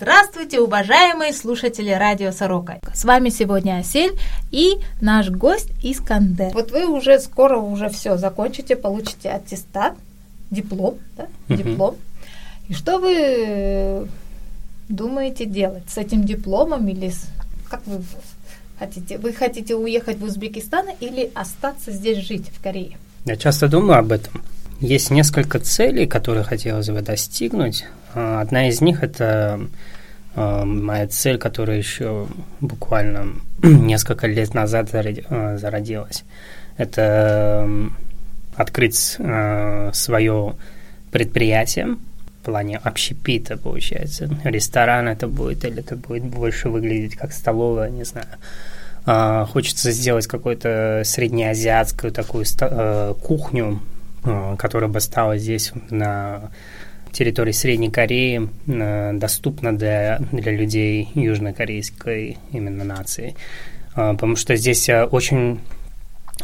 Здравствуйте, уважаемые слушатели радио Сорока. С вами сегодня Асель и наш гость Искандер. Вот вы уже скоро уже все закончите, получите аттестат, диплом, да? Диплом. И что вы думаете делать с этим дипломом или с... как вы хотите? Вы хотите уехать в Узбекистан или остаться здесь жить в Корее? Я часто думаю об этом. Есть несколько целей, которые хотелось бы достигнуть. А, одна из них – это а, моя цель, которая еще буквально несколько лет назад а, зародилась. Это открыть свое предприятие в плане общепита, получается. Ресторан это будет, или это будет больше выглядеть как столовая, не знаю. Хочется сделать какую-то среднеазиатскую такую кухню, которая бы стала здесь на территории Средней Кореи э, доступна для, для людей южнокорейской именно нации. Э, потому что здесь очень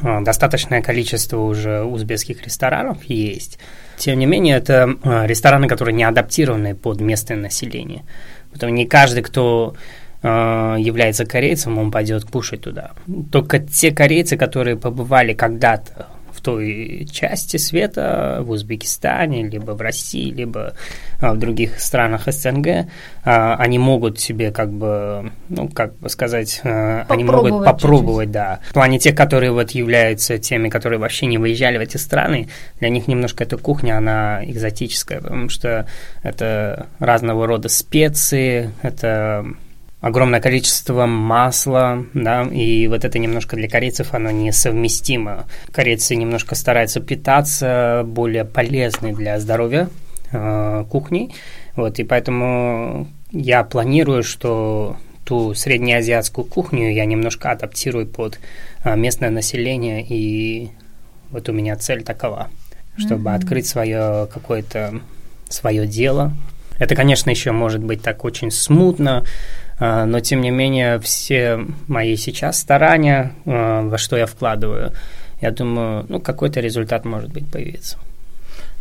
достаточное количество уже узбекских ресторанов есть. Тем не менее, это рестораны, которые не адаптированы под местное население. Поэтому не каждый, кто является корейцем, он пойдет кушать туда. Только те корейцы, которые побывали когда-то той части света, в Узбекистане, либо в России, либо а, в других странах СНГ, а, они могут себе как бы, ну, как бы сказать, а, они могут попробовать, чуть-чуть. да. В плане тех, которые вот являются теми, которые вообще не выезжали в эти страны, для них немножко эта кухня, она экзотическая, потому что это разного рода специи, это огромное количество масла, да, и вот это немножко для корейцев оно несовместимо. Корейцы немножко стараются питаться более полезной для здоровья э, кухней, вот, и поэтому я планирую, что ту среднеазиатскую кухню я немножко адаптирую под э, местное население, и вот у меня цель такова, чтобы mm-hmm. открыть свое какое-то свое дело. Это, конечно, еще может быть так очень смутно, но тем не менее все мои сейчас старания, а, во что я вкладываю, я думаю, ну какой-то результат может быть появиться.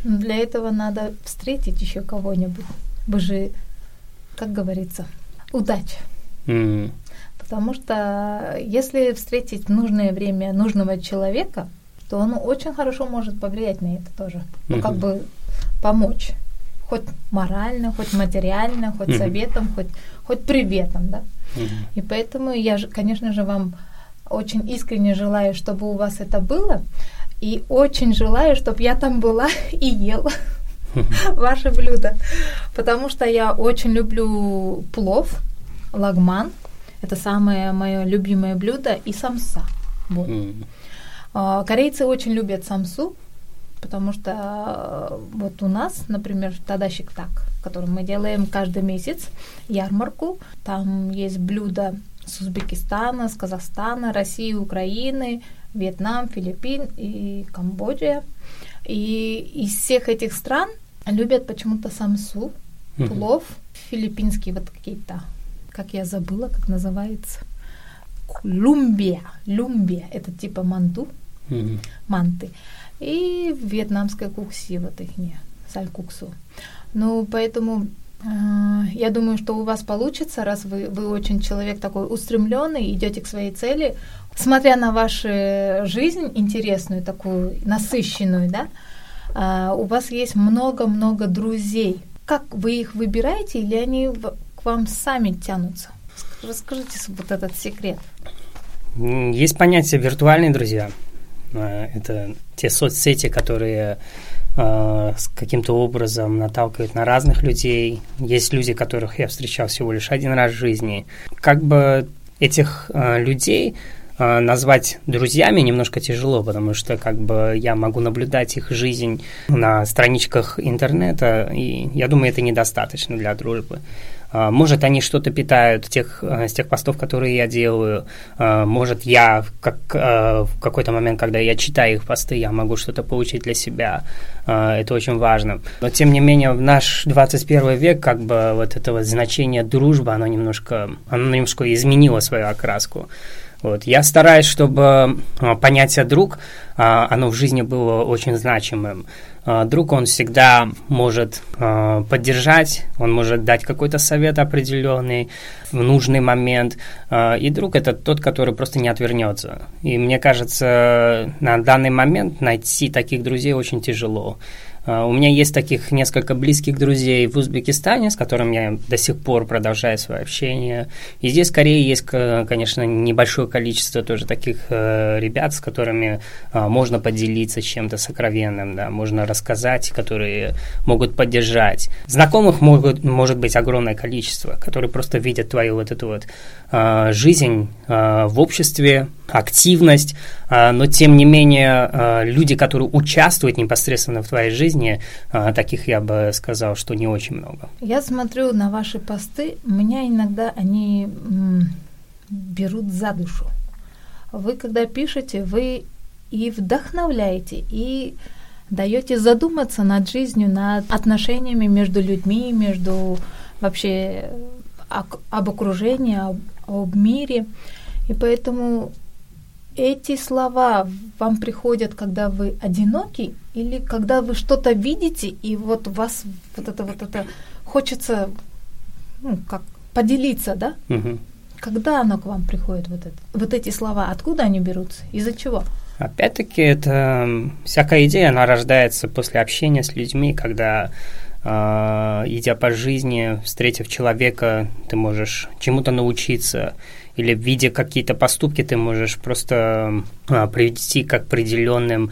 Для этого надо встретить еще кого-нибудь. Вы же, как говорится, удача. Mm. Потому что если встретить в нужное время нужного человека, то он очень хорошо может повлиять на это тоже. Ну, mm-hmm. как бы помочь хоть морально, хоть материально, хоть mm-hmm. советом, хоть, хоть приветом, да. Mm-hmm. И поэтому я, конечно же, вам очень искренне желаю, чтобы у вас это было, и очень желаю, чтобы я там была и ела mm-hmm. ваше блюдо, потому что я очень люблю плов, лагман, это самое мое любимое блюдо, и самса. Вот. Mm-hmm. Корейцы очень любят самсу, потому что э, вот у нас, например, Тадащик так, который мы делаем каждый месяц, ярмарку, там есть блюда с Узбекистана, с Казахстана, России, Украины, Вьетнам, Филиппин и Камбоджа. И из всех этих стран любят почему-то самсу, плов, филиппинские вот какие-то, как я забыла, как называется, люмбия. Люмбия, это типа манту, манты и вьетнамская кукси, вот их не, салькуксу. Ну, поэтому э, я думаю, что у вас получится, раз вы, вы очень человек такой устремленный, идете к своей цели, смотря на вашу жизнь интересную, такую насыщенную, да, э, у вас есть много-много друзей. Как вы их выбираете или они к вам сами тянутся? Расскажите вот этот секрет. Есть понятие виртуальные друзья. Э, это те соцсети, которые э, каким-то образом наталкивают на разных людей. Есть люди, которых я встречал всего лишь один раз в жизни. Как бы этих э, людей назвать друзьями немножко тяжело, потому что как бы я могу наблюдать их жизнь на страничках интернета, и я думаю, это недостаточно для дружбы. А, может, они что-то питают тех, э, с тех постов, которые я делаю. А, может, я как, в какой-то момент, когда я читаю их посты, я могу что-то получить для себя. А, это очень важно. Но, тем не менее, в наш 21 век, как бы, вот это вот значение дружбы, оно немножко, оно немножко изменило свою окраску. Вот. Я стараюсь, чтобы а, понятие друг, а, оно в жизни было очень значимым. А, друг, он всегда может поддержать, он может дать какой-то совет определенный в нужный момент. И друг это тот, который просто не отвернется. И мне кажется, на данный момент найти таких друзей очень тяжело. А, у меня есть таких несколько близких друзей в Узбекистане, с которыми я до сих пор продолжаю свое общение. И здесь скорее есть, конечно, небольшое количество тоже таких э, ребят, с которыми а, можно поделиться чем-то сокровенным, да, можно рассказать, которые могут поддержать. Знакомых могут, может быть огромное количество, которые просто видят твою вот эту вот а, жизнь в обществе, активность, но тем не менее люди, которые участвуют непосредственно в твоей жизни, жизни, а, таких я бы сказал, что не очень много. Я смотрю на ваши посты, меня иногда они берут за душу. Вы, когда пишете, вы и вдохновляете, и даете задуматься над жизнью, над отношениями между людьми, между вообще об окружении, об, об мире. И поэтому эти слова вам приходят, когда вы одиноки, или когда вы что-то видите, и вот у вас вот это вот это хочется, ну, как поделиться, да? Угу. Когда оно к вам приходит, вот, это, вот эти слова, откуда они берутся, из-за чего? Опять-таки, это всякая идея, она рождается после общения с людьми, когда э, идя по жизни, встретив человека, ты можешь чему-то научиться, или видя какие-то поступки, ты можешь просто э, привести к определенным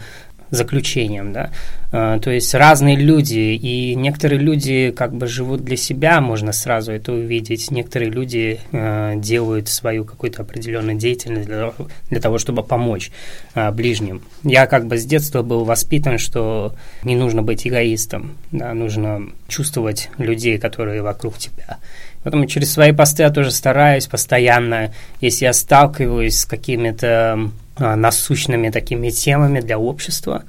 заключением, да. А, то есть разные люди, и некоторые люди как бы живут для себя, можно сразу это увидеть. Некоторые люди э, делают свою какую-то определенную деятельность для, для того, чтобы помочь ближним. Я как бы с детства был воспитан, что не нужно быть эгоистом, да, нужно чувствовать людей, которые вокруг тебя. Поэтому через свои посты я тоже стараюсь постоянно, если я сталкиваюсь с какими-то а, насущными такими темами для общества,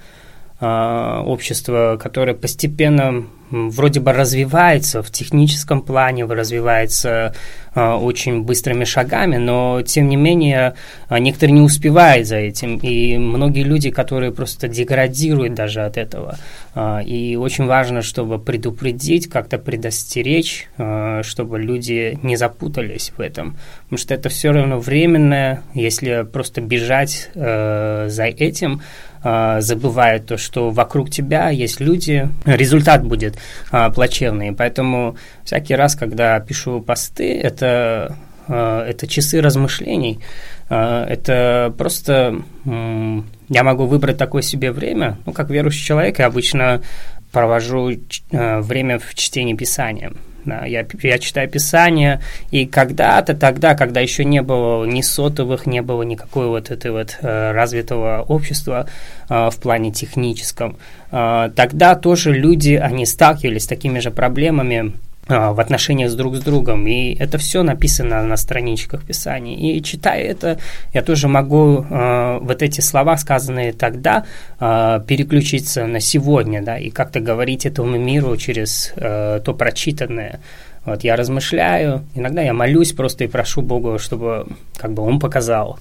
общество, которое постепенно вроде бы развивается в техническом плане, развивается э, очень быстрыми шагами, но тем не менее э, некоторые не успевают за этим, и многие люди, которые просто деградируют даже от этого. И очень важно, чтобы предупредить, как-то предостеречь, чтобы люди не запутались в этом, потому что это все равно временное, если просто бежать э, за этим, забывают то, что вокруг тебя есть люди, результат будет а, плачевный. Поэтому всякий раз, когда пишу посты, это, а, это часы размышлений. Это просто я могу выбрать такое себе время, ну, как верующий человек, я обычно провожу время в чтении Писания. Я, я читаю Писание, и когда-то тогда, когда еще не было ни сотовых, не было никакого вот этого вот э, развитого общества э, в плане техническом, э, тогда тоже люди, они сталкивались с такими же проблемами, в отношениях с друг с другом. И это все написано на страничках Писания. И читая это, я тоже могу э, вот эти слова, сказанные тогда, э, переключиться на сегодня, да, и как-то говорить этому миру через э, то прочитанное. Вот я размышляю, иногда я молюсь просто и прошу Бога, чтобы как бы Он показал,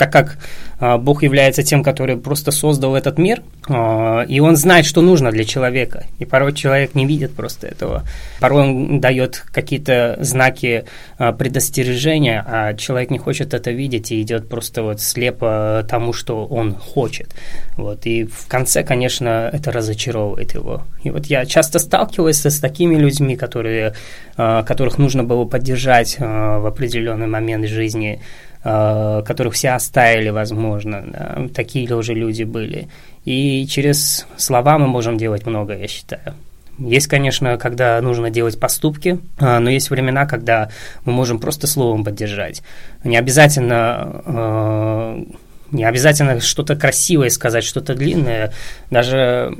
так как э, Бог является тем, который просто создал этот мир, э, и Он знает, что нужно для человека. И порой человек не видит просто этого. Порой Он дает какие-то знаки э, предостережения, а человек не хочет это видеть и идет просто вот слепо тому, что он хочет. Вот. И в конце, конечно, это разочаровывает его. И вот я часто сталкиваюсь с такими людьми, которые, которых нужно было поддержать в определенный момент жизни, которых все оставили, возможно. Да, такие тоже люди были. И через слова мы можем делать много, я считаю. Есть, конечно, когда нужно делать поступки, э, но есть времена, когда мы можем просто словом поддержать. Не обязательно э, не обязательно что-то красивое сказать, что-то длинное. Даже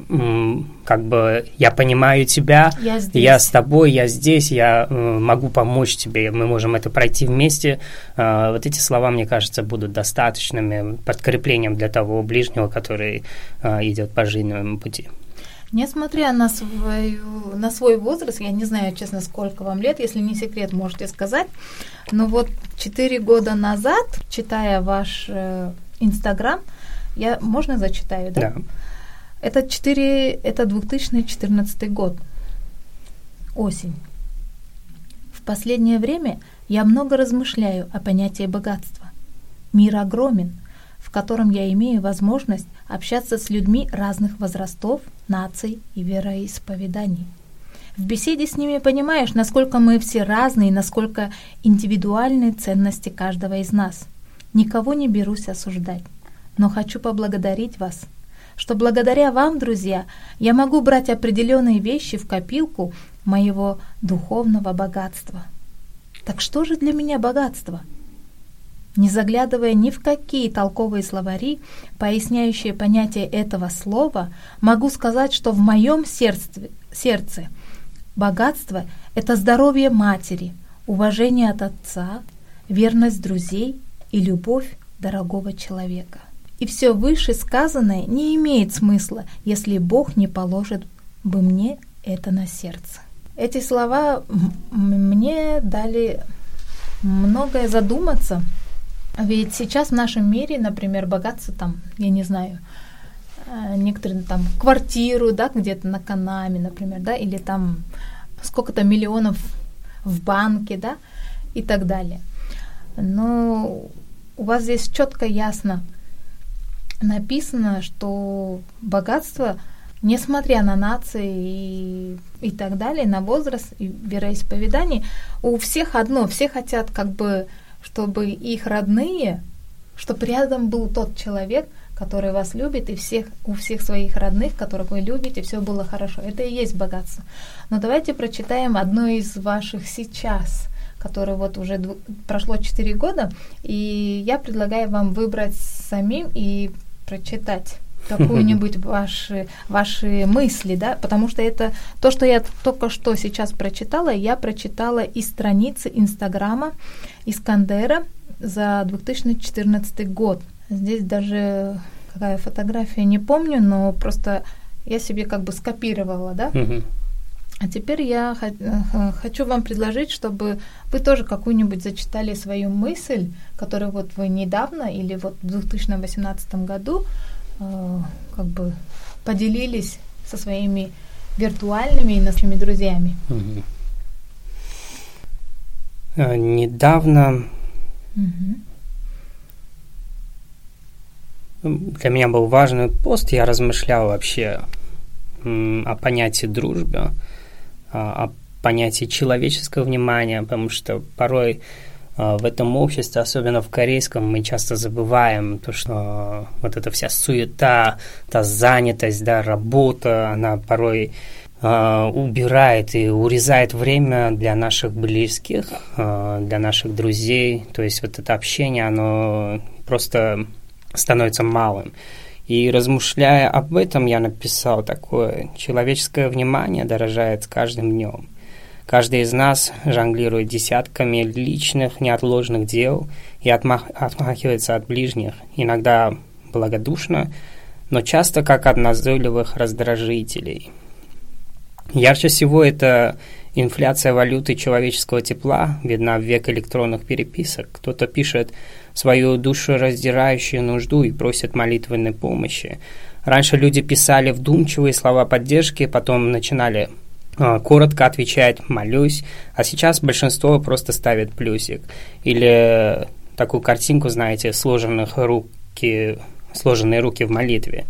как бы я понимаю тебя, я, здесь. я с тобой, я здесь, я могу помочь тебе, мы можем это пройти вместе. А, вот эти слова, мне кажется, будут достаточными подкреплением для того ближнего, который а, идет по жизненному пути. Несмотря на, свою, на свой возраст, я не знаю, честно, сколько вам лет, если не секрет, можете сказать, но вот четыре года назад, читая ваш э, Инстаграм, я можно зачитаю, да? Да. Это 4, это 2014 год. Осень. В последнее время я много размышляю о понятии богатства. Мир огромен, в котором я имею возможность общаться с людьми разных возрастов, наций и вероисповеданий. В беседе с ними понимаешь, насколько мы все разные, насколько индивидуальны ценности каждого из нас. Никого не берусь осуждать но хочу поблагодарить вас, что благодаря вам, друзья, я могу брать определенные вещи в копилку моего духовного богатства. Так что же для меня богатство? Не заглядывая ни в какие толковые словари, поясняющие понятие этого слова, могу сказать, что в моем сердце, сердце богатство — это здоровье матери, уважение от отца, верность друзей и любовь дорогого человека. И все вышесказанное не имеет смысла, если Бог не положит бы мне это на сердце. Эти слова мне дали многое задуматься. Ведь сейчас в нашем мире, например, богатство там, я не знаю, э, некоторые там квартиру, да, где-то на Канаме, например, да, или там сколько-то миллионов в банке, да, и так далее. Но у вас здесь четко ясно написано, что богатство, несмотря на нации и, и так далее, на возраст и вероисповедание, у всех одно, все хотят как бы, чтобы их родные, чтобы рядом был тот человек, который вас любит, и всех, у всех своих родных, которых вы любите, все было хорошо. Это и есть богатство. Но давайте прочитаем одно из ваших сейчас, которое вот уже дв- прошло 4 года, и я предлагаю вам выбрать самим и прочитать какую-нибудь ваши, ваши мысли, да, потому что это то, что я только что сейчас прочитала, я прочитала из страницы Инстаграма Искандера за 2014 год. Здесь даже какая фотография, не помню, но просто я себе как бы скопировала, да. А теперь я э, хочу вам предложить, чтобы вы тоже какую-нибудь зачитали свою мысль, которую вот вы недавно или вот в 2018 году э, как бы поделились со своими виртуальными и нашими друзьями. Угу. Недавно угу. для меня был важный пост, я размышлял вообще о понятии дружбы о понятии человеческого внимания, потому что порой а, в этом обществе, особенно в корейском, мы часто забываем то, что вот эта вся суета, та занятость, да, работа, она порой э, убирает и урезает время для наших близких, для наших друзей. То есть вот это общение, оно просто становится малым. И размышляя об этом, я написал такое. Человеческое внимание дорожает с каждым днем. Каждый из нас жонглирует десятками личных, неотложных дел и отмах, отмахивается от ближних, иногда благодушно, но часто как от назойливых раздражителей. Ярче всего это инфляция валюты человеческого тепла видна в век электронных переписок. Кто-то пишет свою душераздирающую нужду и просят молитвенной помощи. Раньше люди писали вдумчивые слова поддержки, потом начинали э, коротко отвечать «молюсь», а сейчас большинство просто ставит плюсик. Или такую картинку, знаете, сложенных руки, сложенные руки в молитве.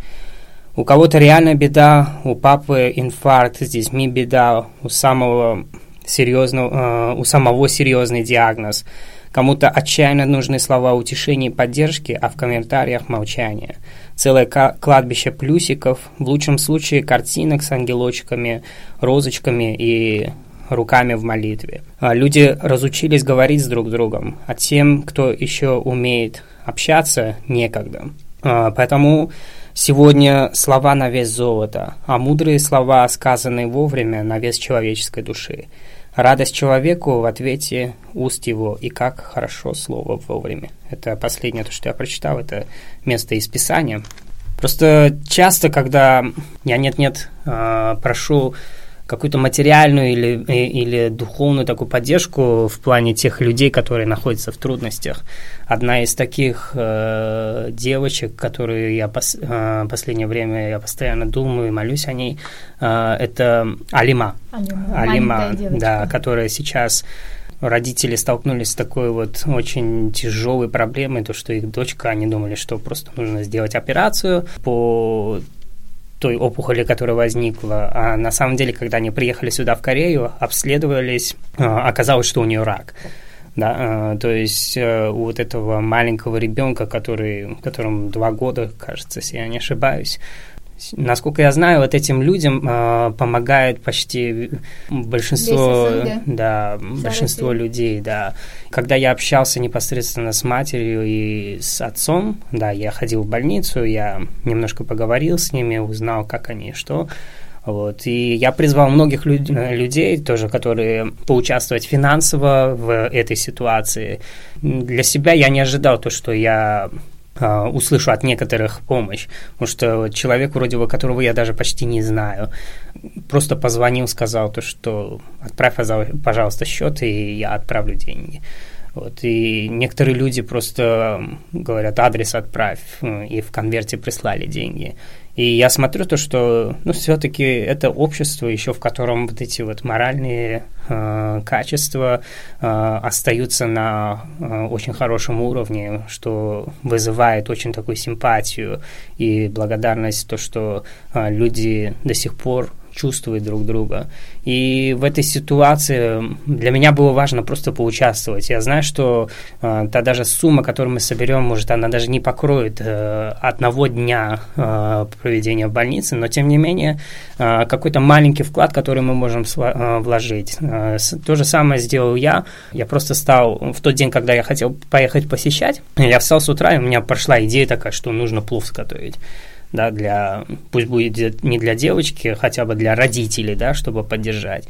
У кого-то реально беда, у папы инфаркт, с детьми беда, у самого серьезного, э, у самого серьезный диагноз – Кому-то отчаянно нужны слова утешения и поддержки, а в комментариях молчание. Целое кладбище плюсиков, в лучшем случае картинок с ангелочками, розочками и руками в молитве. А люди разучились говорить с друг другом, а тем, кто еще умеет общаться, некогда. А, поэтому сегодня слова на вес золота, а мудрые слова, сказанные вовремя, на вес человеческой души. Радость человеку в ответе уст его, и как хорошо слово вовремя. Это последнее, то, что я прочитал, это место из Писания. Просто часто, когда я нет-нет а, прошу какую-то материальную или, или духовную такую поддержку в плане тех людей, которые находятся в трудностях. Одна из таких э, девочек, которую я пос, э, последнее время я постоянно думаю и молюсь о ней, э, это Алима. Алима, Алима да, которая сейчас родители столкнулись с такой вот очень тяжелой проблемой, то, что их дочка, они думали, что просто нужно сделать операцию по той опухоли, которая возникла. А на самом деле, когда они приехали сюда, в Корею, обследовались, а, оказалось, что у нее рак. Да, а, то есть э, у вот этого маленького ребенка, который, которому два года, кажется, если я не ошибаюсь, Насколько я знаю, вот этим людям э, помогает почти большинство, да, большинство людей, да. Когда я общался непосредственно с матерью и с отцом, да, я ходил в больницу, я немножко поговорил с ними, узнал, как они, что. Вот. И я призвал многих люд- людей тоже, которые поучаствовать финансово в этой ситуации. Для себя я не ожидал то, что я а, услышу от некоторых помощь. Потому что человек, вроде бы, которого я даже почти не знаю, просто позвонил, сказал то, что отправь, пожалуйста, счет, и я отправлю деньги. Вот, и некоторые люди просто говорят, адрес отправь, и в конверте прислали деньги. И я смотрю то, что, ну, все-таки это общество еще, в котором вот эти вот моральные э, качества э, остаются на э, очень хорошем уровне, что вызывает очень такую симпатию и благодарность то, что э, люди до сих пор чувствуют друг друга. И в этой ситуации для меня было важно просто поучаствовать. Я знаю, что э, та даже сумма, которую мы соберем, может, она даже не покроет э, одного дня э, проведения в больнице, но тем не менее э, какой-то маленький вклад, который мы можем э, вложить. Э, то же самое сделал я. Я просто стал в тот день, когда я хотел поехать посещать, я встал с утра, и у меня прошла идея такая, что нужно плов сготовить да, для, пусть будет не для девочки, хотя бы для родителей, да, чтобы поддержать.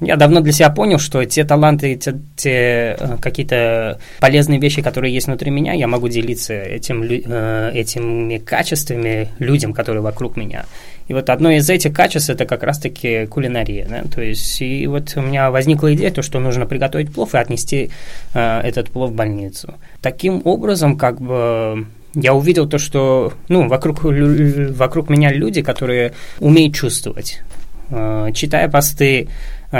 Я давно для себя понял, что те таланты, те, те э, какие-то полезные вещи, которые есть внутри меня, я могу делиться этим, э, этими качествами людям, которые вокруг меня. И вот одно из этих качеств это как раз-таки кулинария. Да? То есть, и вот у меня возникла идея, то, что нужно приготовить плов и отнести э, этот плов в больницу. Таким образом, как бы я увидел то, что ну, вокруг, вокруг меня люди, которые умеют чувствовать. Э, читая посты,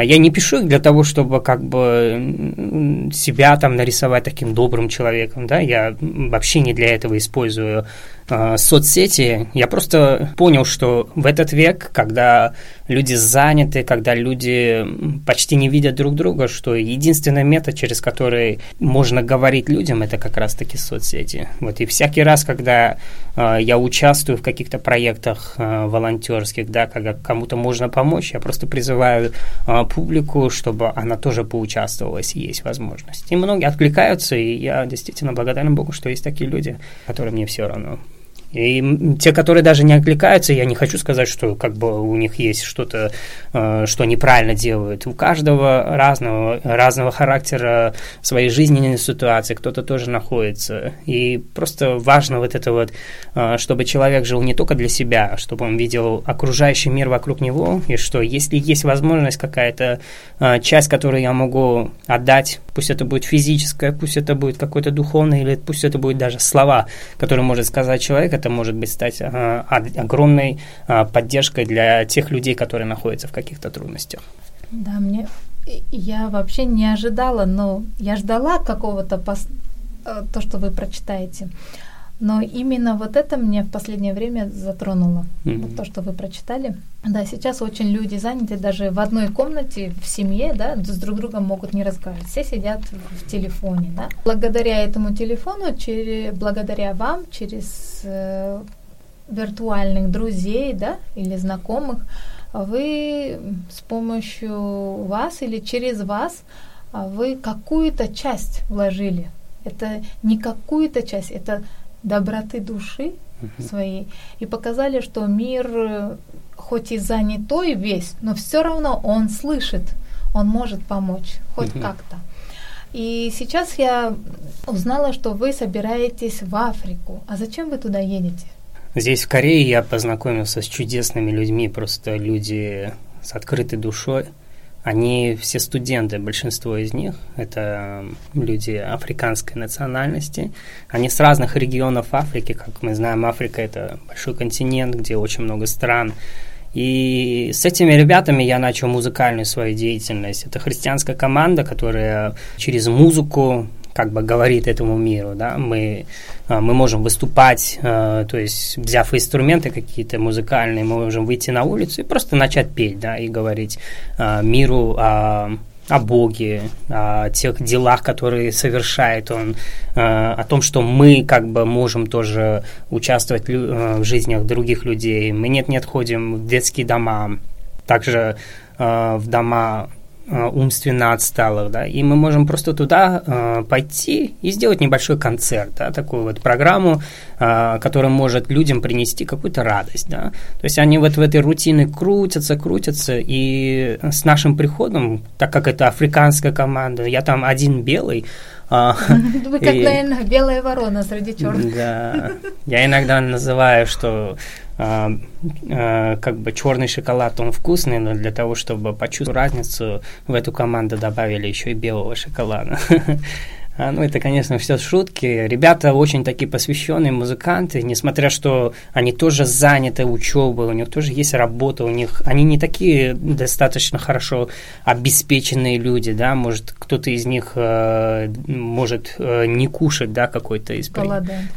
я не пишу их для того, чтобы как бы себя там нарисовать таким добрым человеком, да, я вообще не для этого использую э, соцсети. Я просто понял, что в этот век, когда люди заняты, когда люди почти не видят друг друга, что единственный метод, через который можно говорить людям, это как раз-таки соцсети. Вот и всякий раз, когда э, я участвую в каких-то проектах э, волонтерских, да, когда кому-то можно помочь, я просто призываю э, публику, чтобы она тоже поучаствовала, если есть возможность. И многие откликаются, и я действительно благодарен Богу, что есть такие люди, которым мне все равно. И те, которые даже не откликаются, я не хочу сказать, что как бы у них есть что-то, э, что неправильно делают. У каждого разного, разного характера своей жизненной ситуации, кто-то тоже находится. И просто важно вот это вот, э, чтобы человек жил не только для себя, а чтобы он видел окружающий мир вокруг него, и что если есть возможность какая-то э, часть, которую я могу отдать, пусть это будет физическое, пусть это будет какое-то духовное, или пусть это будет даже слова, которые может сказать человек, это может быть стать а, огромной а, поддержкой для тех людей, которые находятся в каких-то трудностях. Да, мне я вообще не ожидала, но я ждала какого-то пос... Э, то, что вы прочитаете. Но именно вот это мне в последнее время затронуло. Mm-hmm. Вот то, что вы прочитали. Да, сейчас очень люди заняты даже в одной комнате, в семье, да, с друг другом могут не разговаривать. Все сидят в телефоне, да. Благодаря этому телефону, через, благодаря вам, через э, виртуальных друзей, да, или знакомых, вы с помощью вас или через вас а, вы какую-то часть вложили. Это не какую-то часть, это доброты души uh-huh. своей и показали, что мир э, хоть и занятой весь, но все равно он слышит, он может помочь хоть uh-huh. как-то. И сейчас я узнала, что вы собираетесь в Африку. А зачем вы туда едете? Здесь, в Корее, я познакомился с чудесными людьми, просто люди с открытой душой. Они все студенты, большинство из них это люди африканской национальности. Они с разных регионов Африки, как мы знаем, Африка это большой континент, где очень много стран. И с этими ребятами я начал музыкальную свою деятельность. Это христианская команда, которая через музыку как бы говорит этому миру, да, мы, а, мы можем выступать, а, то есть взяв инструменты какие-то музыкальные, мы можем выйти на улицу и просто начать петь, да, и говорить а, миру о о Боге, о тех делах, которые совершает Он, о том, что мы как бы можем тоже участвовать в жизнях других людей. Мы нет-нет ходим в детские дома, также в дома умственно отсталых, да, и мы можем просто туда э, пойти и сделать небольшой концерт, да, такую вот программу, э, которая может людям принести какую-то радость, да, то есть они вот в этой рутине крутятся, крутятся, и с нашим приходом, так как это африканская команда, я там один белый, а, Вы как, наверное, белая ворона среди черных. Да, я иногда называю, что а, а, как бы черный шоколад, он вкусный, но для того, чтобы почувствовать разницу, в эту команду добавили еще и белого шоколада. А, ну, это, конечно, все шутки. Ребята очень такие посвященные музыканты, несмотря что они тоже заняты учебой, у них тоже есть работа, у них они не такие достаточно хорошо обеспеченные люди, да, может кто-то из них э, может э, не кушать, да, какой-то из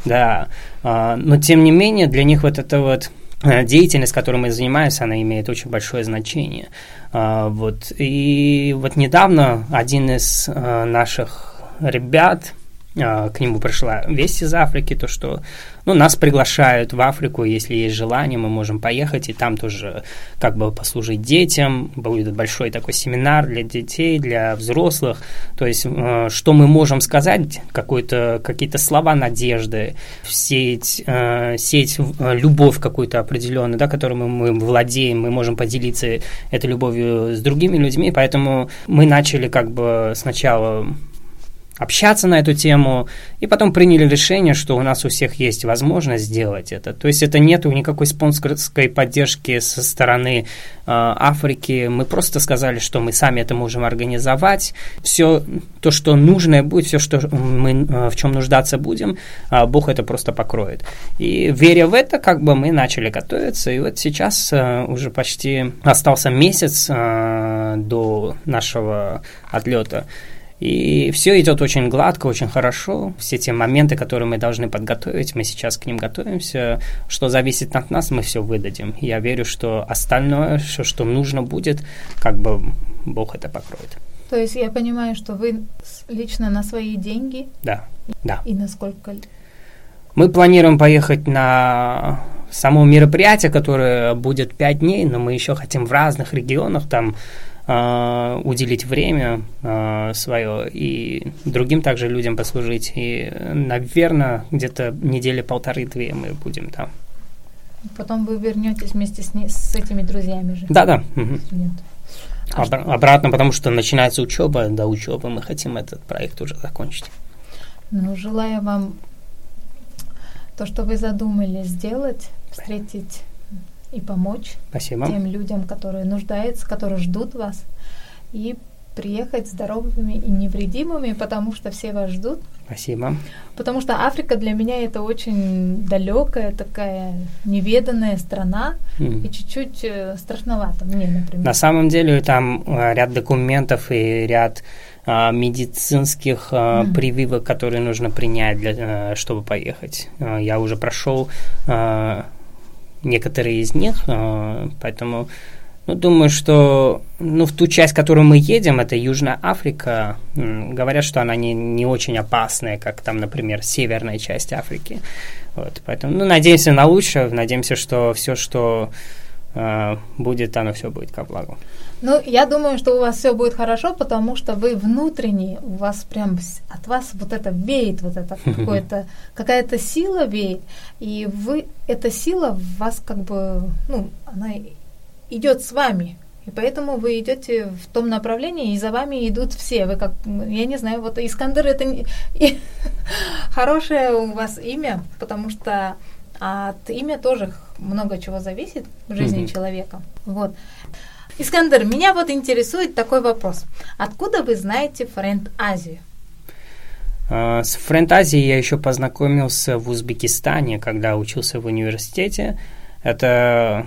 Да, э, но тем не менее для них вот это вот э, деятельность, которой мы занимаемся, она имеет очень большое значение. А, вот. И вот недавно один из а, наших ребят, а, к нему пришла весть из Африки, то что ну, нас приглашают в Африку, если есть желание, мы можем поехать и там тоже как бы послужить детям, будет большой такой семинар для детей, для взрослых, то есть а, что мы можем сказать, какой-то, какие-то слова надежды, сеять, а, сеять любовь какую-то определенную, да, которой мы, мы владеем, мы можем поделиться этой любовью с другими людьми, поэтому мы начали как бы сначала общаться на эту тему, и потом приняли решение, что у нас у всех есть возможность сделать это. То есть это нету никакой спонсорской поддержки со стороны э, Африки. Мы просто сказали, что мы сами это можем организовать. Все то, что нужное будет, все, что мы э, в чем нуждаться будем, э, Бог это просто покроет. И веря в это, как бы мы начали готовиться, и вот сейчас э, уже почти остался месяц э, до нашего отлета. И все идет очень гладко, очень хорошо. Все те моменты, которые мы должны подготовить, мы сейчас к ним готовимся. Что зависит от нас, мы все выдадим. Я верю, что остальное, что, что нужно будет, как бы Бог это покроет. То есть я понимаю, что вы лично на свои деньги? Да, да. И насколько? Мы планируем поехать на само мероприятие, которое будет пять дней, но мы еще хотим в разных регионах там э, уделить время э, свое и другим также людям послужить. И, наверное, где-то недели полторы-две мы будем там. Потом вы вернетесь вместе с, не, с этими друзьями же? Да-да. Угу. А Обра- обратно, потому что начинается учеба, до учебы мы хотим этот проект уже закончить. Ну, желаю вам то, что вы задумали сделать, встретить и помочь Спасибо. тем людям, которые нуждаются, которые ждут вас, и приехать здоровыми и невредимыми, потому что все вас ждут. Спасибо. Потому что Африка для меня это очень далекая такая неведанная страна mm. и чуть-чуть э, страшновато мне, например. На самом деле там э, ряд документов и ряд а, медицинских а, mm. прививок, которые нужно принять, для, а, чтобы поехать. Я уже прошел некоторые из них, а, поэтому ну, думаю, что ну, в ту часть, которую мы едем, это Южная Африка, говорят, что она не, не очень опасная, как там, например, северная часть Африки. Вот, поэтому, ну, надеемся на лучшее, надеемся, что все, что э, будет, оно все будет ко благу. Ну, я думаю, что у вас все будет хорошо, потому что вы внутренне, у вас прям от вас вот это веет, вот это какое-то, какая-то сила веет, и вы, эта сила в вас как бы, ну, она идет с вами, и поэтому вы идете в том направлении, и за вами идут все. Вы как, я не знаю, вот Искандер это не, и, хорошее у вас имя, потому что от имя тоже много чего зависит в жизни mm-hmm. человека. Вот. Искандер, меня вот интересует такой вопрос. Откуда вы знаете Френд Азию? А, с Френд Азией я еще познакомился в Узбекистане, когда учился в университете. Это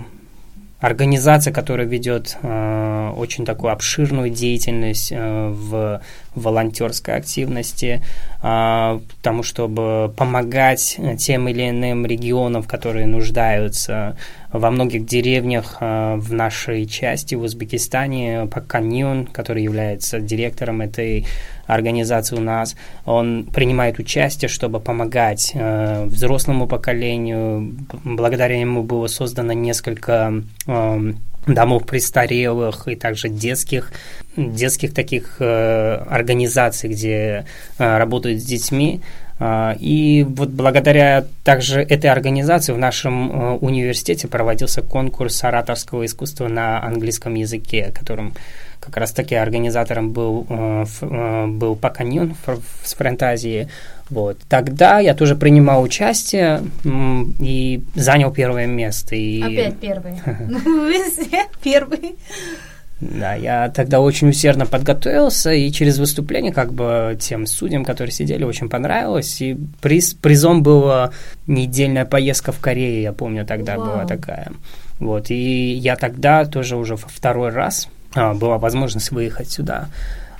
организация, которая ведет э, очень такую обширную деятельность э, в волонтерской активности, э, тому, чтобы помогать тем или иным регионам, которые нуждаются во многих деревнях э, в нашей части, в Узбекистане, Паканьон, который является директором этой организации у нас, он принимает участие, чтобы помогать э, взрослому поколению. Благодаря ему было создано несколько э, домов престарелых и также детских, детских таких э, организаций, где э, работают с детьми. А, и вот благодаря также этой организации в нашем э, университете проводился конкурс ораторского искусства на английском языке, которым как раз таки организатором был, э, э, был Паканьон с фантазии. Вот. Тогда я тоже принимал участие и занял первое место. И... Опять первый. Первый. Да, я тогда очень усердно подготовился, и через выступление как бы тем судьям, которые сидели, очень понравилось. И приз, призом была недельная поездка в Корею, я помню, тогда Вау. была такая. Вот, и я тогда тоже уже второй раз а, была возможность выехать сюда.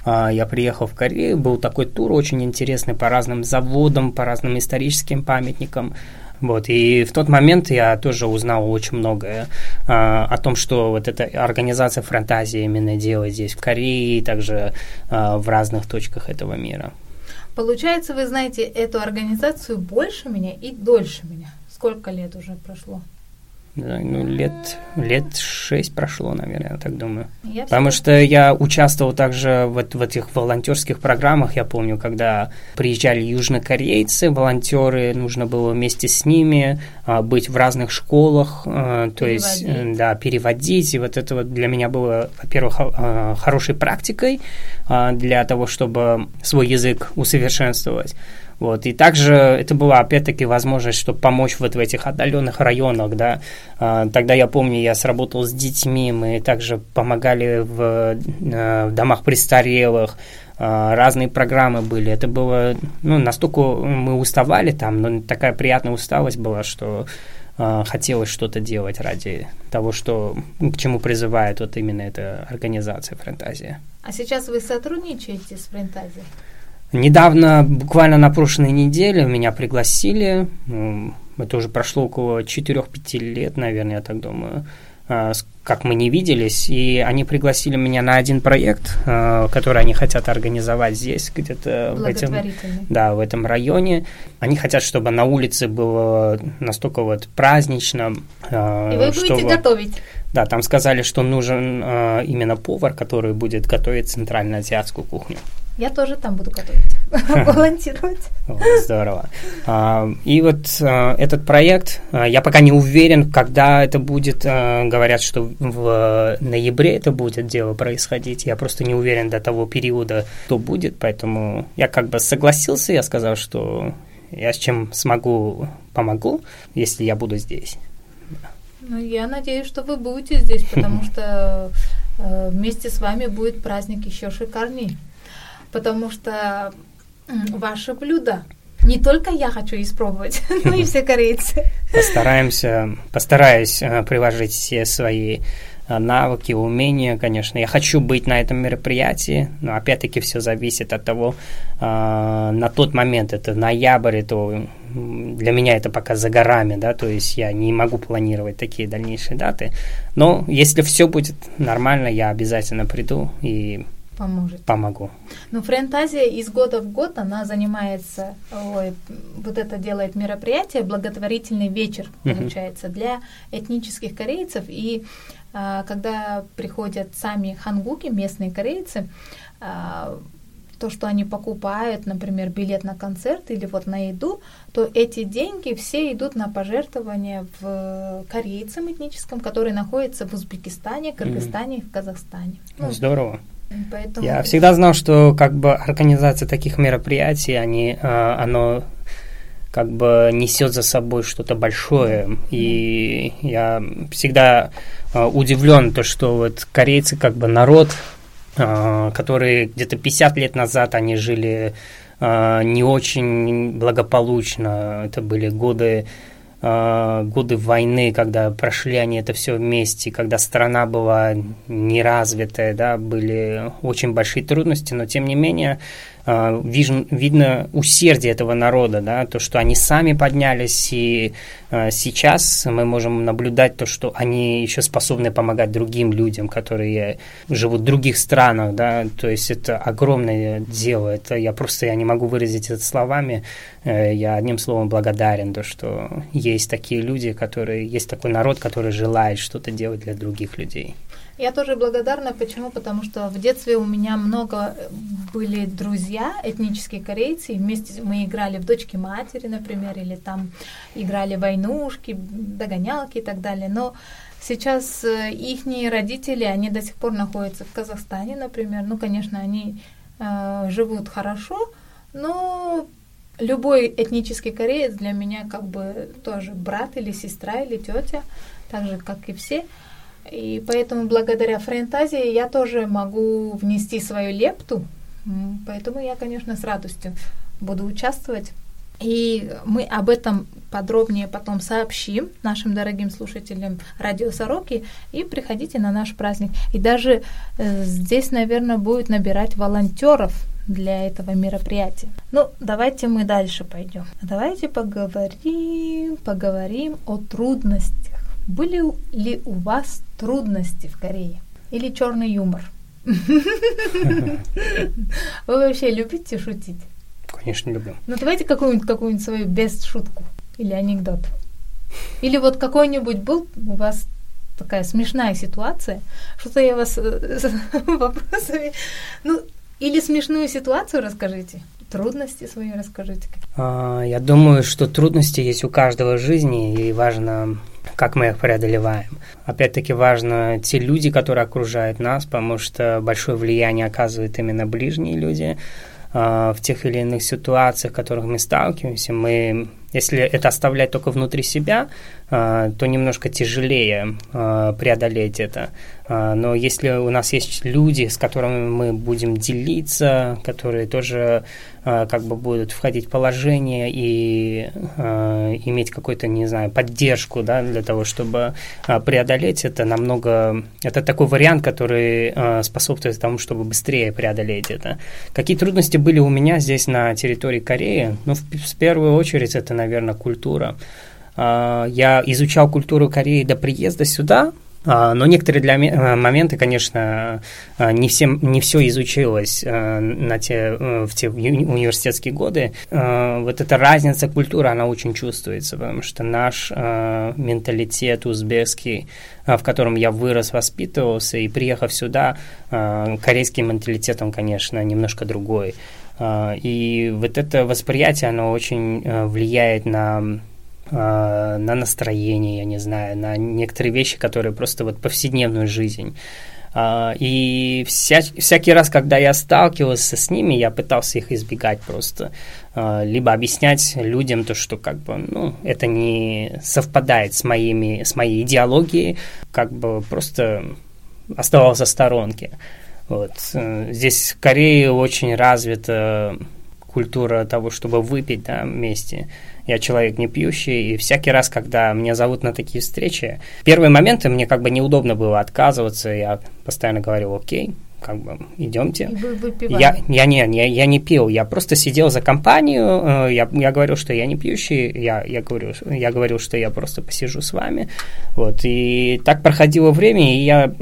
А, я приехал в Корею, был такой тур очень интересный по разным заводам, по разным историческим памятникам. Вот, и в тот момент я тоже узнал очень многое а, о том, что вот эта организация Фантазия именно делает здесь, в Корее, и также а, в разных точках этого мира. Получается, вы знаете эту организацию больше меня и дольше меня. Сколько лет уже прошло? Ну, лет, лет шесть прошло, наверное, я так думаю. Я Потому что я участвовал также в, в этих волонтерских программах. Я помню, когда приезжали южнокорейцы, волонтеры, нужно было вместе с ними а, быть в разных школах, а, то есть, э, да, переводить. И вот это вот для меня было, во-первых, а, хорошей практикой а, для того, чтобы свой язык усовершенствовать. Вот. И также это была, опять-таки, возможность, чтобы помочь вот в этих отдаленных районах, да. А, тогда я помню, я сработал с детьми, мы также помогали в, э, в домах престарелых, а, разные программы были. Это было, ну, настолько мы уставали там, но такая приятная усталость была, что а, хотелось что-то делать ради того, что, к чему призывает вот именно эта организация «Фантазия». А сейчас вы сотрудничаете с «Фантазией»? Недавно, буквально на прошлой неделе, меня пригласили. Это уже прошло около 4-5 лет, наверное, я так думаю, а, как мы не виделись. И они пригласили меня на один проект, а, который они хотят организовать здесь, где-то в этом, да, в этом районе. Они хотят, чтобы на улице было настолько вот празднично. А, И вы чтобы... будете готовить? Да, там сказали, что нужен именно повар, который будет готовить центральноазиатскую кухню. Я тоже там буду готовить, волонтировать. Здорово. А, и вот а, этот проект, а, я пока не уверен, когда это будет. Говорят, что в ноябре это будет дело происходить. Я просто не уверен до того периода, что будет, поэтому я как бы согласился, я сказал, что я с чем смогу, помогу, если я буду здесь. Ну, я надеюсь, что вы будете здесь, потому что э, вместе с вами будет праздник еще шикарней потому что ваше блюдо не только я хочу испробовать, но и все корейцы. Постараемся, постараюсь э, приложить все свои э, навыки, умения, конечно. Я хочу быть на этом мероприятии, но опять-таки все зависит от того, э, на тот момент, это ноябрь, это для меня это пока за горами, да, то есть я не могу планировать такие дальнейшие даты. Но если все будет нормально, я обязательно приду и Поможет. Помогу. Ну, Френтазия из года в год, она занимается, ой, вот это делает мероприятие, благотворительный вечер, получается, uh-huh. для этнических корейцев. И а, когда приходят сами хангуки, местные корейцы, а, то, что они покупают, например, билет на концерт или вот на еду, то эти деньги все идут на пожертвования в корейцам этническом, которые находятся в Узбекистане, Кыргызстане и в Казахстане. Здорово. Поэтому... Я всегда знал, что как бы организация таких мероприятий, они, а, оно как бы несет за собой что-то большое. И я всегда э, удивлен, то, что вот корейцы как бы народ, э, который где-то 50 лет назад они жили э, не очень благополучно. Это были годы годы войны, когда прошли они это все вместе, когда страна была неразвитая, да, были очень большие трудности, но тем не менее а, видно, усердие этого народа, да, то, что они сами поднялись, и а, сейчас мы можем наблюдать то, что они еще способны помогать другим людям, которые живут в других странах, да, то есть это огромное дело, это я просто я не могу выразить это словами, э, я одним словом благодарен, то, что есть такие люди, которые, есть такой народ, который желает что-то делать для других людей. Я тоже благодарна. Почему? Потому что в детстве у меня много были друзья, этнические корейцы. Вместе мы играли в дочки матери, например, или там играли войнушки, догонялки и так далее. Но сейчас э, их родители, они до сих пор находятся в Казахстане, например. Ну, конечно, они э, живут хорошо, но любой этнический кореец для меня как бы тоже брат или сестра или тетя, так же, как и все. И поэтому благодаря френтазии я тоже могу внести свою лепту. Поэтому я, конечно, с радостью буду участвовать. И мы об этом подробнее потом сообщим нашим дорогим слушателям Радио Сороки. И приходите на наш праздник. И даже э, здесь, наверное, будет набирать волонтеров для этого мероприятия. Ну, давайте мы дальше пойдем. Давайте поговорим, поговорим о трудностях были ли у вас трудности в Корее? Или черный юмор? Вы вообще любите шутить? Конечно, люблю. Ну, давайте какую-нибудь какую свою без шутку или анекдот. Или вот какой-нибудь был у вас такая смешная ситуация, что-то я вас э, вопросами... Ну, или смешную ситуацию расскажите, трудности свои расскажите. А, я думаю, что трудности есть у каждого в жизни, и важно как мы их преодолеваем. Опять-таки важно те люди, которые окружают нас, потому что большое влияние оказывают именно ближние люди э, в тех или иных ситуациях, в которых мы сталкиваемся. Мы, если это оставлять только внутри себя, то немножко тяжелее э, преодолеть это. А, но если у нас есть люди, с которыми мы будем делиться, которые тоже а, как бы будут входить в положение и иметь какую-то, не знаю, поддержку, да, для того, чтобы преодолеть это намного... Это такой вариант, который способствует тому, чтобы быстрее преодолеть это. Какие трудности были у меня здесь на территории Кореи? Ну, в, в первую очередь, это, наверное, культура. Э, я изучал культуру Кореи до приезда сюда, а, но некоторые для э, моменты, конечно, э, не, всем, не все изучилось э, на те, в те университетские годы. Вот эта разница культуры, она очень чувствуется, потому что наш менталитет узбекский, в котором я вырос, воспитывался, и приехав сюда, корейский менталитет, он, конечно, немножко другой. И вот это восприятие, оно очень влияет на а, на настроение, я не знаю, на некоторые вещи, которые просто вот повседневную жизнь. Uh, и вся, всякий раз, когда я сталкивался с ними, я пытался их избегать просто. Uh, либо объяснять людям то, что как бы, ну, это не совпадает с, моими, с моей идеологией, как бы просто оставался в сторонке. Вот. Uh, здесь в Корее очень развита культура того, чтобы выпить да, вместе. Я человек не пьющий, и всякий раз, когда меня зовут на такие встречи, первые моменты мне как бы неудобно было отказываться, я постоянно говорил, окей, как бы идемте. Я, я, не, я, я не пил, я просто сидел за компанию, э, я, я говорил, что я не пьющий, я, я, говорю, я говорил, что я просто посижу с вами. Вот, и так проходило время, и я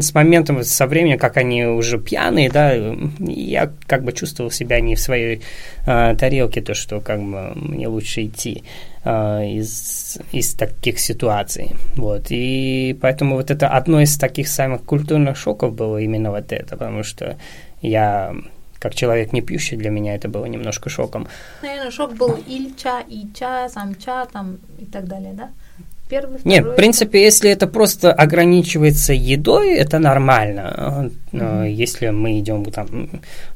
с моментом, со временем, как они уже пьяные, да, я как бы чувствовал себя не в своей э, тарелке, то, что как бы мне лучше идти. Э, из, из таких ситуаций. Вот. И поэтому вот это одно из таких самых культурных шоков было именно вот это, потому что я как человек не пьющий, для меня это было немножко шоком. Наверное, шок был ильча, ича, самча там и так далее, да? первый, второй. Нет, в принципе, если это просто ограничивается едой, это нормально. Mm-hmm. Если мы идем там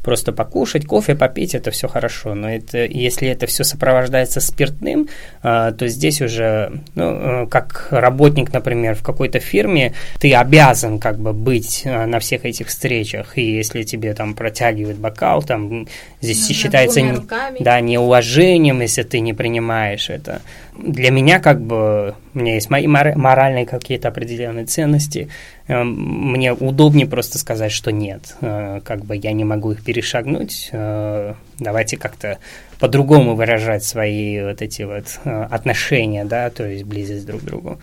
просто покушать, кофе попить, это все хорошо. Но это, если это все сопровождается спиртным, а, то здесь уже, ну, как работник, например, в какой-то фирме, ты обязан как бы быть на всех этих встречах. И если тебе там протягивают бокал, там здесь ну, считается не, да, неуважением, если ты не принимаешь это. Для меня как бы у меня есть мои моральные какие-то определенные ценности. Эм, мне удобнее просто сказать, что нет, э, как бы я не могу их перешагнуть. Э, давайте как-то по-другому выражать свои вот эти вот э, отношения, да, то есть близость друг к другу.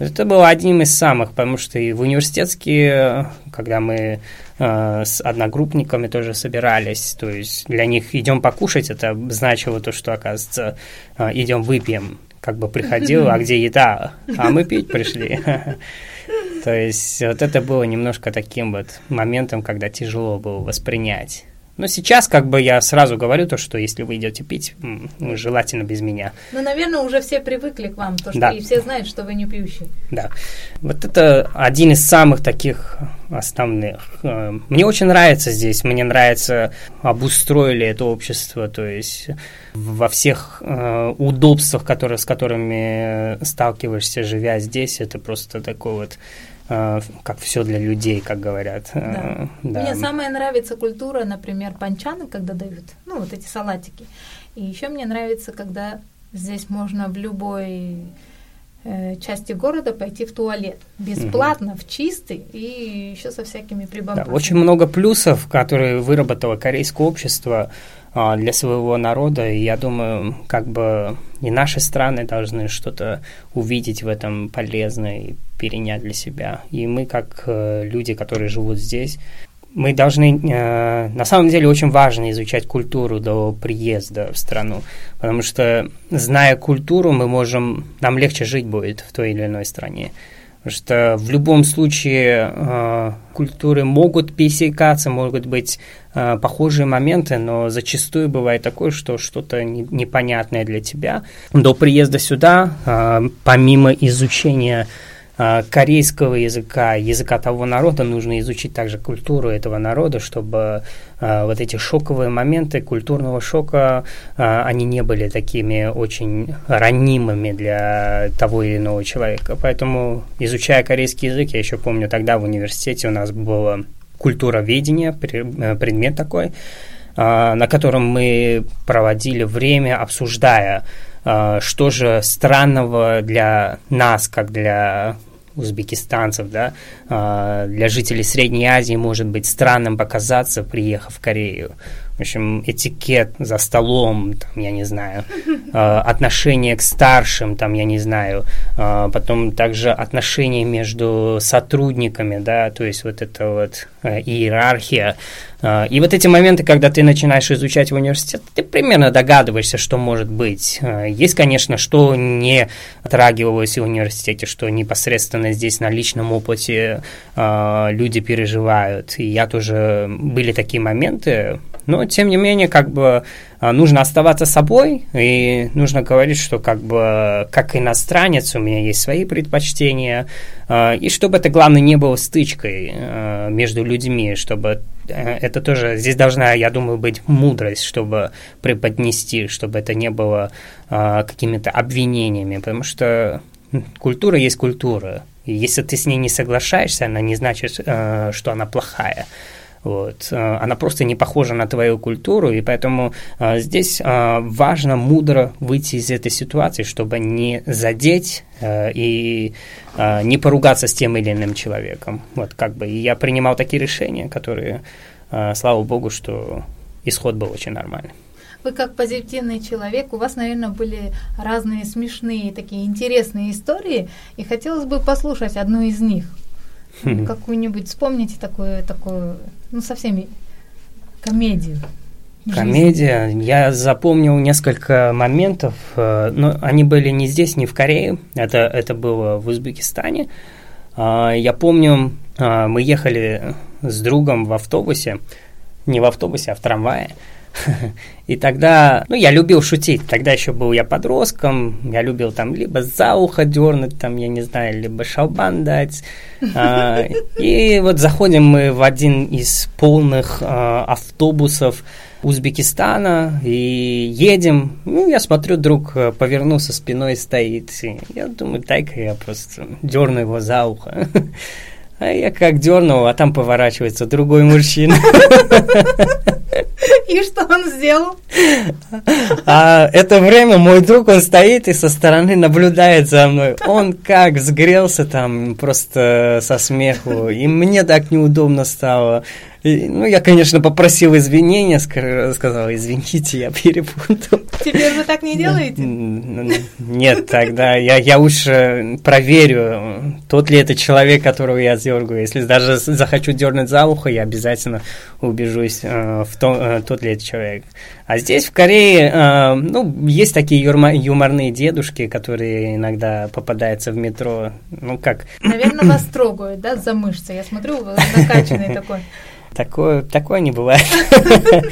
Это было одним из самых, потому что и в университетские, когда мы э, с одногруппниками тоже собирались, то есть для них идем покушать, это значило то, что, оказывается, э, идем выпьем как бы приходил, а где еда? А мы пить пришли. То есть вот это было немножко таким вот моментом, когда тяжело было воспринять. Но сейчас как бы я сразу говорю то, что если вы идете пить, ну, желательно без меня. Ну, наверное, уже все привыкли к вам, то, что да. и все знают, что вы не пьющий. Да. Вот это один из самых таких основных. Э, мне очень нравится здесь, мне нравится обустроили это общество, то есть во всех э, удобствах, которые, с которыми сталкиваешься, живя здесь, это просто такой вот Э, как все для людей, как говорят. Э, да. Да. Мне самая нравится культура, например, панчаны, когда дают, ну, вот эти салатики. И еще мне нравится, когда здесь можно в любой э, части города пойти в туалет. Бесплатно, угу. в чистый и еще со всякими прибамбасами. Да, очень много плюсов, которые выработало корейское общество а, для своего народа. И я думаю, как бы и наши страны должны что-то увидеть в этом полезное и перенять для себя. И мы, как э, люди, которые живут здесь, мы должны, э, на самом деле, очень важно изучать культуру до приезда в страну, потому что, зная культуру, мы можем, нам легче жить будет в той или иной стране. Потому что в любом случае э, культуры могут пересекаться, могут быть э, похожие моменты, но зачастую бывает такое, что что-то не, непонятное для тебя. До приезда сюда, э, помимо изучения корейского языка, языка того народа, нужно изучить также культуру этого народа, чтобы а, вот эти шоковые моменты культурного шока, а, они не были такими очень ранимыми для того или иного человека. Поэтому, изучая корейский язык, я еще помню, тогда в университете у нас было культуроведение, э, предмет такой, на котором мы проводили время, обсуждая что же странного для нас, как для узбекистанцев, да, а, для жителей Средней Азии может быть странным показаться, приехав в Корею. В общем, этикет за столом, там, я не знаю, э, отношение к старшим, там, я не знаю, э, потом также отношения между сотрудниками, да, то есть вот это вот э, иерархия. И вот эти моменты, когда ты начинаешь изучать в университете, ты примерно догадываешься, что может быть. Есть, конечно, что не отрагивалось в университете, что непосредственно здесь на личном опыте люди переживают. И я тоже, были такие моменты, но, тем не менее, как бы а, нужно оставаться собой, и нужно говорить, что как бы как иностранец у меня есть свои предпочтения, а, и чтобы это, главное, не было стычкой а, между людьми, чтобы это тоже, здесь должна, я думаю, быть мудрость, чтобы преподнести, чтобы это не было какими-то обвинениями, потому что культура есть культура, и если ты с ней не соглашаешься, она не значит, что она плохая. Вот. Э, она просто не похожа на твою культуру, и поэтому а, здесь а, важно мудро выйти из этой ситуации, чтобы не задеть а, и а, не поругаться с тем или иным человеком. Вот как бы. И я принимал такие решения, которые, а, слава богу, что исход был очень нормальный. Вы как позитивный человек, у вас, наверное, были разные смешные такие интересные истории, и хотелось бы послушать одну из них. Какую-нибудь вспомните такую, такую ну, совсем комедию. Комедия. Я запомнил несколько моментов, э, но они были не здесь, не в Корее. Это, это было в Узбекистане. А, я помню, а, мы ехали с другом в автобусе, не в автобусе, а в трамвае. И тогда, ну, я любил шутить. Тогда еще был я подростком. Я любил там либо за ухо дернуть, там, я не знаю, либо шалбан дать. А, и вот заходим мы в один из полных а, автобусов Узбекистана и едем. Ну, я смотрю, друг э, повернулся спиной стоит. И я думаю, дай-ка я просто дерну его за ухо. А я как дернул, а там поворачивается другой мужчина. И что он сделал? А это время мой друг, он стоит и со стороны наблюдает за мной. Он как сгрелся там просто со смеху. И мне так неудобно стало. И, ну, я, конечно, попросил извинения, сказал, извините, я перепутал. Теперь вы так не делаете? Нет, тогда я, я лучше проверю, тот ли это человек, которого я дергаю. Если даже захочу дернуть за ухо, я обязательно убежусь э, в том, э, тот ли это человек. А здесь, в Корее, э, ну, есть такие юрма, юморные дедушки, которые иногда попадаются в метро. Ну, как... Наверное, вас трогают, да, за мышцы. Я смотрю, накачанный такой. Такое, такое не бывает.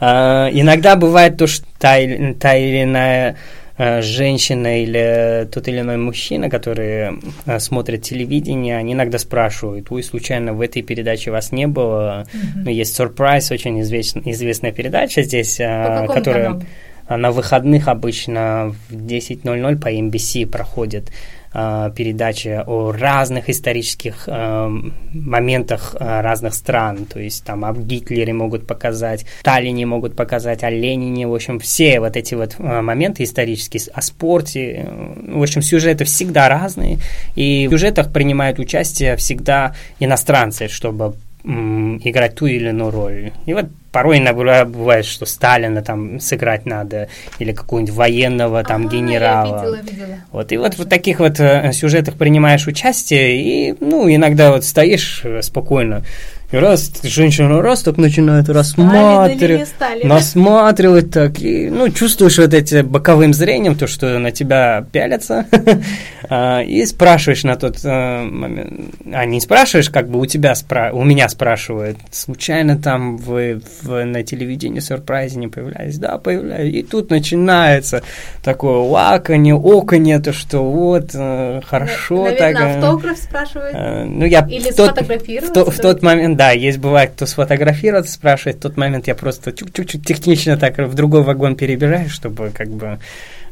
А, иногда бывает то, что та, или иная а, женщина или тот или иной мужчина, которые а, смотрят телевидение, они иногда спрашивают, ой, случайно в этой передаче вас не было, mm-hmm. но есть Surprise, очень известная, известная передача здесь, которая каналу? на выходных обычно в 10.00 по NBC проходит. Э, передачи о разных исторических э, моментах э, разных стран. То есть там о Гитлере могут показать, Таллине могут показать, о Ленине. В общем, все вот эти вот э, моменты исторические, о спорте. В общем, сюжеты всегда разные. И в сюжетах принимают участие всегда иностранцы, чтобы играть ту или иную роль. И вот порой иногда бывает, что Сталина там сыграть надо, или какого-нибудь военного там а, генерала. Я видела, видела. Вот, и вот в таких вот э, сюжетах принимаешь участие, и, ну, иногда вот стоишь спокойно, и раз женщина раз так начинает рассматривать, рассматривать так, и, ну, чувствуешь вот эти боковым зрением, то, что на тебя пялятся, а, и спрашиваешь на тот э, момент, а не спрашиваешь, как бы у тебя, спра у меня спрашивают, случайно там вы в, на телевидении сюрпризе не появлялись? Да, появляюсь. И тут начинается такое лаканье, оконье, то, что вот, э, хорошо. Наверное, так, э, автограф спрашивают? Ну, я Или тот, в, то, в тот момент, да, есть бывает, кто сфотографироваться спрашивает, в тот момент я просто чуть-чуть технично так в другой вагон перебираю, чтобы как бы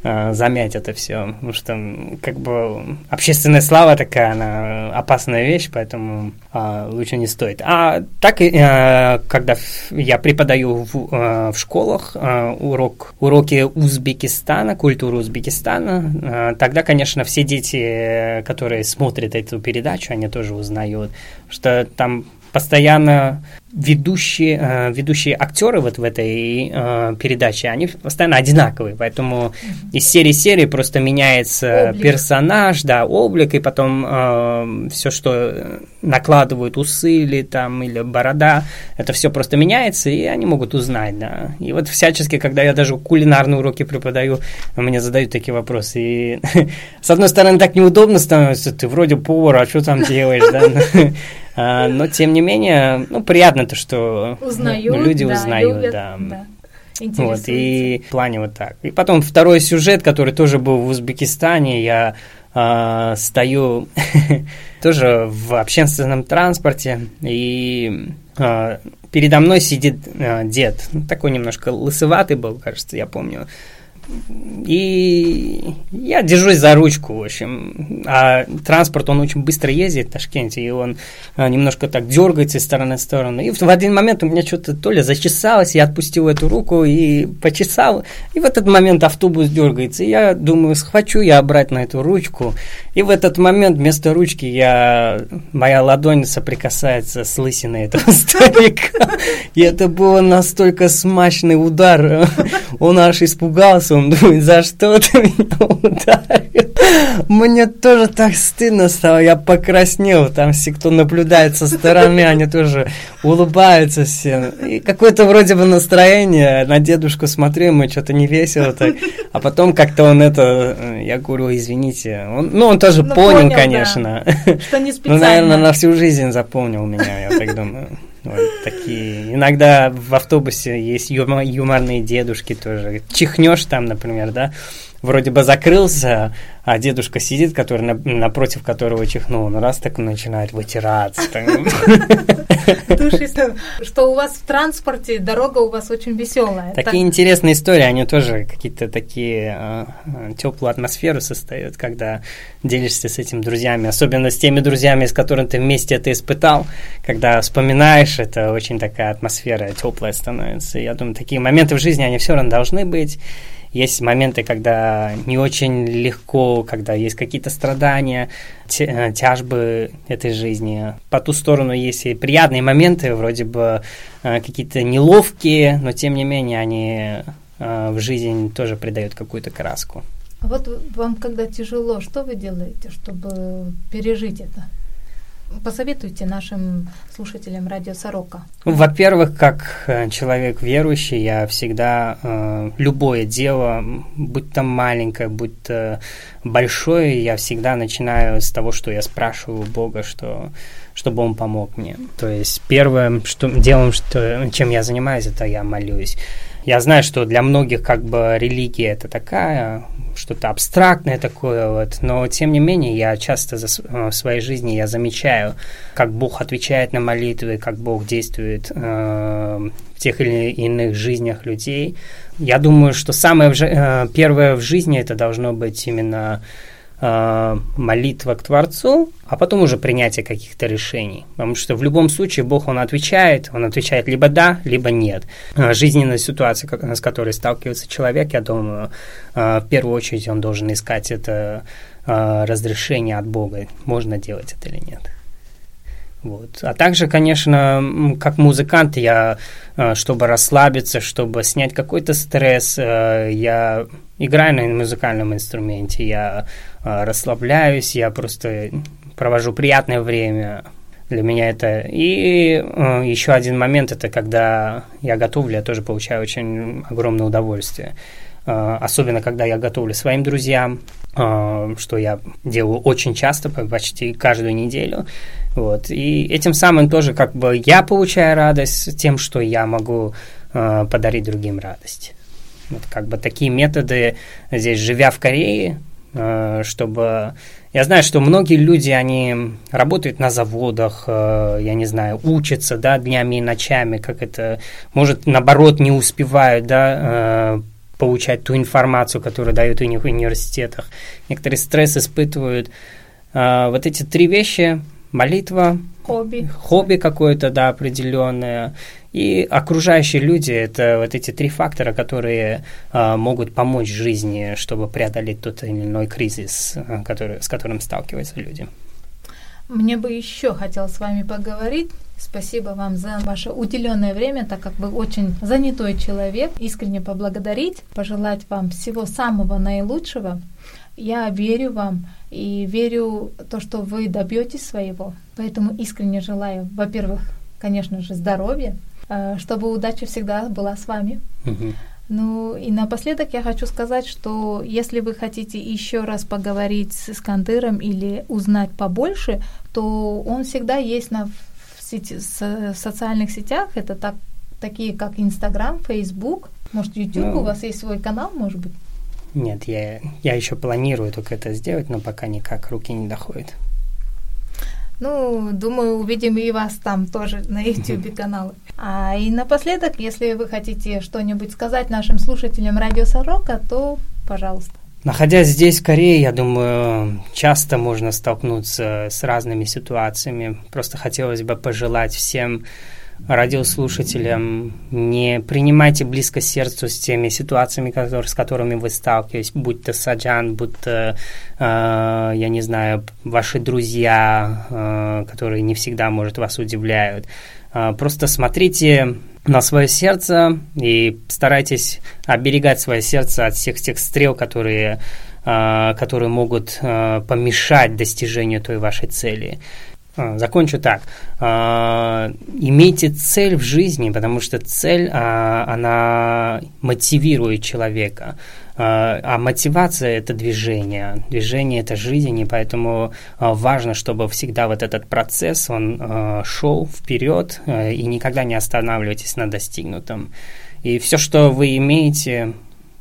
э, замять это все. Потому что как бы общественная слава такая, она опасная вещь, поэтому э, лучше не стоит. А так, э, когда я преподаю в, э, в школах э, урок, уроки Узбекистана, культуру Узбекистана, э, тогда, конечно, все дети, которые смотрят эту передачу, они тоже узнают, что там постоянно ведущие, э, ведущие актеры вот в этой э, передаче, они постоянно одинаковые, поэтому из серии серии просто меняется облик. персонаж, да, облик, и потом э, все, что накладывают усы или там, или борода, это все просто меняется, и они могут узнать, да. И вот всячески, когда я даже кулинарные уроки преподаю, мне задают такие вопросы, и с одной стороны так неудобно становится, ты вроде повар, а что там делаешь, да, а, но тем не менее, ну, приятно то, что узнают, ну, люди да, узнают, любят, да. да. Вот, и в плане вот так. И потом второй сюжет, который тоже был в Узбекистане, я э, стою тоже в общественном транспорте, и э, передо мной сидит э, дед, такой немножко лысоватый был, кажется, я помню, и я держусь за ручку, в общем. А транспорт, он очень быстро ездит в Ташкенте, и он а, немножко так дергается из стороны в сторону. И в один момент у меня что-то то ли зачесалось, я отпустил эту руку и почесал. И в этот момент автобус дергается. И я думаю, схвачу я обратно эту ручку. И в этот момент вместо ручки я, моя ладонь соприкасается с лысиной этого старика. И это было настолько смачный удар. Он аж испугался, он думает, за что ты меня ударил? Мне тоже так стыдно стало, я покраснел, там все, кто наблюдает со стороны, они тоже улыбаются все. И какое-то вроде бы настроение, на дедушку смотрю, ему что-то не весело так. А потом как-то он это, я говорю, извините, он, ну он тоже ну, понял, понял, конечно. Да. Что не специально. Ну, наверное, на всю жизнь запомнил меня, я так думаю. Вот такие. Иногда в автобусе есть юмор, юморные дедушки тоже. Чихнешь там, например, да, вроде бы закрылся, а дедушка сидит, который на, напротив которого чихнул, он раз так начинает вытираться. Что у вас в транспорте дорога у вас очень веселая. Такие интересные истории, они тоже какие-то такие а, теплую атмосферу создают, когда делишься с этими друзьями, особенно с теми друзьями, с которыми ты вместе это испытал, когда вспоминаешь, это очень такая атмосфера теплая становится. Я думаю, такие моменты в жизни, они все равно должны быть. Есть моменты, когда не очень легко, когда есть какие-то страдания, э, тяжбы этой жизни. По ту сторону есть и приятные моменты, вроде бы э, какие-то неловкие, но тем не менее они э, в жизнь тоже придают какую-то краску. А вот вам, когда тяжело, что вы делаете, чтобы пережить это? Посоветуйте нашим слушателям радио Сорока. Во-первых, как э, человек верующий, я всегда э, любое дело, будь то маленькое, будь то большое, я всегда начинаю с того, что я спрашиваю Бога, что чтобы он помог мне. То есть первым что, делом, что, чем я занимаюсь, это я молюсь. Я знаю, что для многих как бы религия это такая, что-то абстрактное такое, вот, но тем не менее я часто за, э, в своей жизни я замечаю, как Бог отвечает на молитвы, как Бог действует э, в тех или иных жизнях людей. Я думаю, что самое в, э, первое в жизни это должно быть именно молитва к Творцу, а потом уже принятие каких-то решений. Потому что в любом случае Бог, Он отвечает, Он отвечает либо да, либо нет. Э, жизненная ситуация, с которой сталкивается человек, я думаю, э, в первую очередь он должен искать это э, разрешение от Бога, можно делать это или нет. Вот. А также, конечно, как музыкант, я, чтобы расслабиться, чтобы снять какой-то стресс, я играю на музыкальном инструменте, я расслабляюсь, я просто провожу приятное время. Для меня это... И э, еще один момент, это когда я готовлю, я тоже получаю очень огромное удовольствие. Э, особенно, когда я готовлю своим друзьям, э, что я делаю очень часто, почти каждую неделю. Вот. И этим самым тоже как бы я получаю радость тем, что я могу э, подарить другим радость. Вот как бы такие методы здесь, живя в Корее, э, чтобы я знаю, что многие люди, они работают на заводах, э, я не знаю, учатся, да, днями и ночами, как это, может, наоборот, не успевают, да, э, получать ту информацию, которую дают у них в университетах. Некоторые стресс испытывают. Вот эти три вещи, молитва, хобби, хобби какое-то, да, определенное, и окружающие люди – это вот эти три фактора, которые э, могут помочь жизни, чтобы преодолеть тот или иной кризис, э, который, с которым сталкиваются люди. Мне бы еще хотелось с вами поговорить. Спасибо вам за ваше уделенное время, так как вы очень занятой человек. Искренне поблагодарить, пожелать вам всего самого наилучшего. Я верю вам и верю то, что вы добьетесь своего. Поэтому искренне желаю, во-первых, конечно же, здоровья, чтобы удача всегда была с вами. Угу. Ну и напоследок я хочу сказать, что если вы хотите еще раз поговорить с Искандыром или узнать побольше, то он всегда есть на в сети, в социальных сетях. Это так, такие как Инстаграм, Фейсбук, может YouTube, ну, у вас есть свой канал, может быть? Нет, я, я еще планирую только это сделать, но пока никак руки не доходят. Ну, думаю, увидим и вас там тоже на YouTube канале. А и напоследок, если вы хотите что-нибудь сказать нашим слушателям Радио Сорока, то пожалуйста. Находясь здесь, в Корее, я думаю, часто можно столкнуться с разными ситуациями. Просто хотелось бы пожелать всем радиослушателям, не принимайте близко сердцу с теми ситуациями, которые, с которыми вы сталкиваетесь, будь то саджан, будь то, э, я не знаю, ваши друзья, э, которые не всегда, может, вас удивляют. Э, просто смотрите на свое сердце и старайтесь оберегать свое сердце от всех тех стрел, которые которые могут помешать достижению той вашей цели. Закончу так. Имейте цель в жизни, потому что цель, она мотивирует человека. А, а мотивация – это движение. Движение – это жизнь, и поэтому а, важно, чтобы всегда вот этот процесс, он а, шел вперед, и никогда не останавливайтесь на достигнутом. И все, что вы имеете,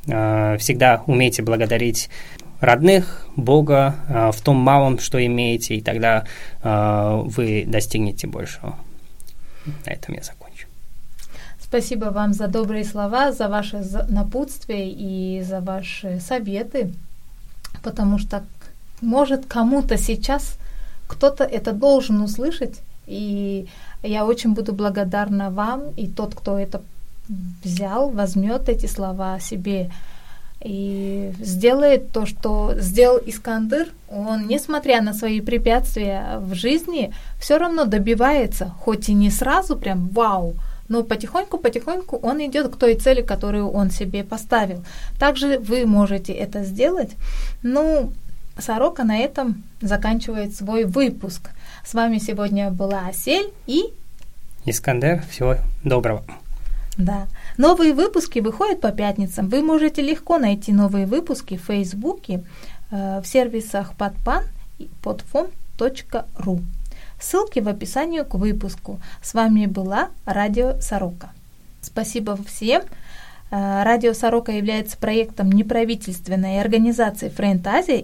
всегда умейте благодарить родных, Бога в том малом, что имеете, и тогда вы достигнете большего. На этом я закончу. Спасибо вам за добрые слова, за ваше напутствие и за ваши советы, потому что, может, кому-то сейчас кто-то это должен услышать, и я очень буду благодарна вам, и тот, кто это взял, возьмет эти слова себе и сделает то, что сделал Искандер. Он, несмотря на свои препятствия в жизни, все равно добивается, хоть и не сразу прям вау, но потихоньку-потихоньку он идет к той цели, которую он себе поставил. Также вы можете это сделать. Ну, Сорока на этом заканчивает свой выпуск. С вами сегодня была Асель и... Искандер. Всего доброго. Да. Новые выпуски выходят по пятницам. Вы можете легко найти новые выпуски в Фейсбуке, э, в сервисах подпан и podfom.ru. Ссылки в описании к выпуску. С вами была Радио Сорока. Спасибо всем. Э, Радио Сорока является проектом неправительственной организации Френд Азия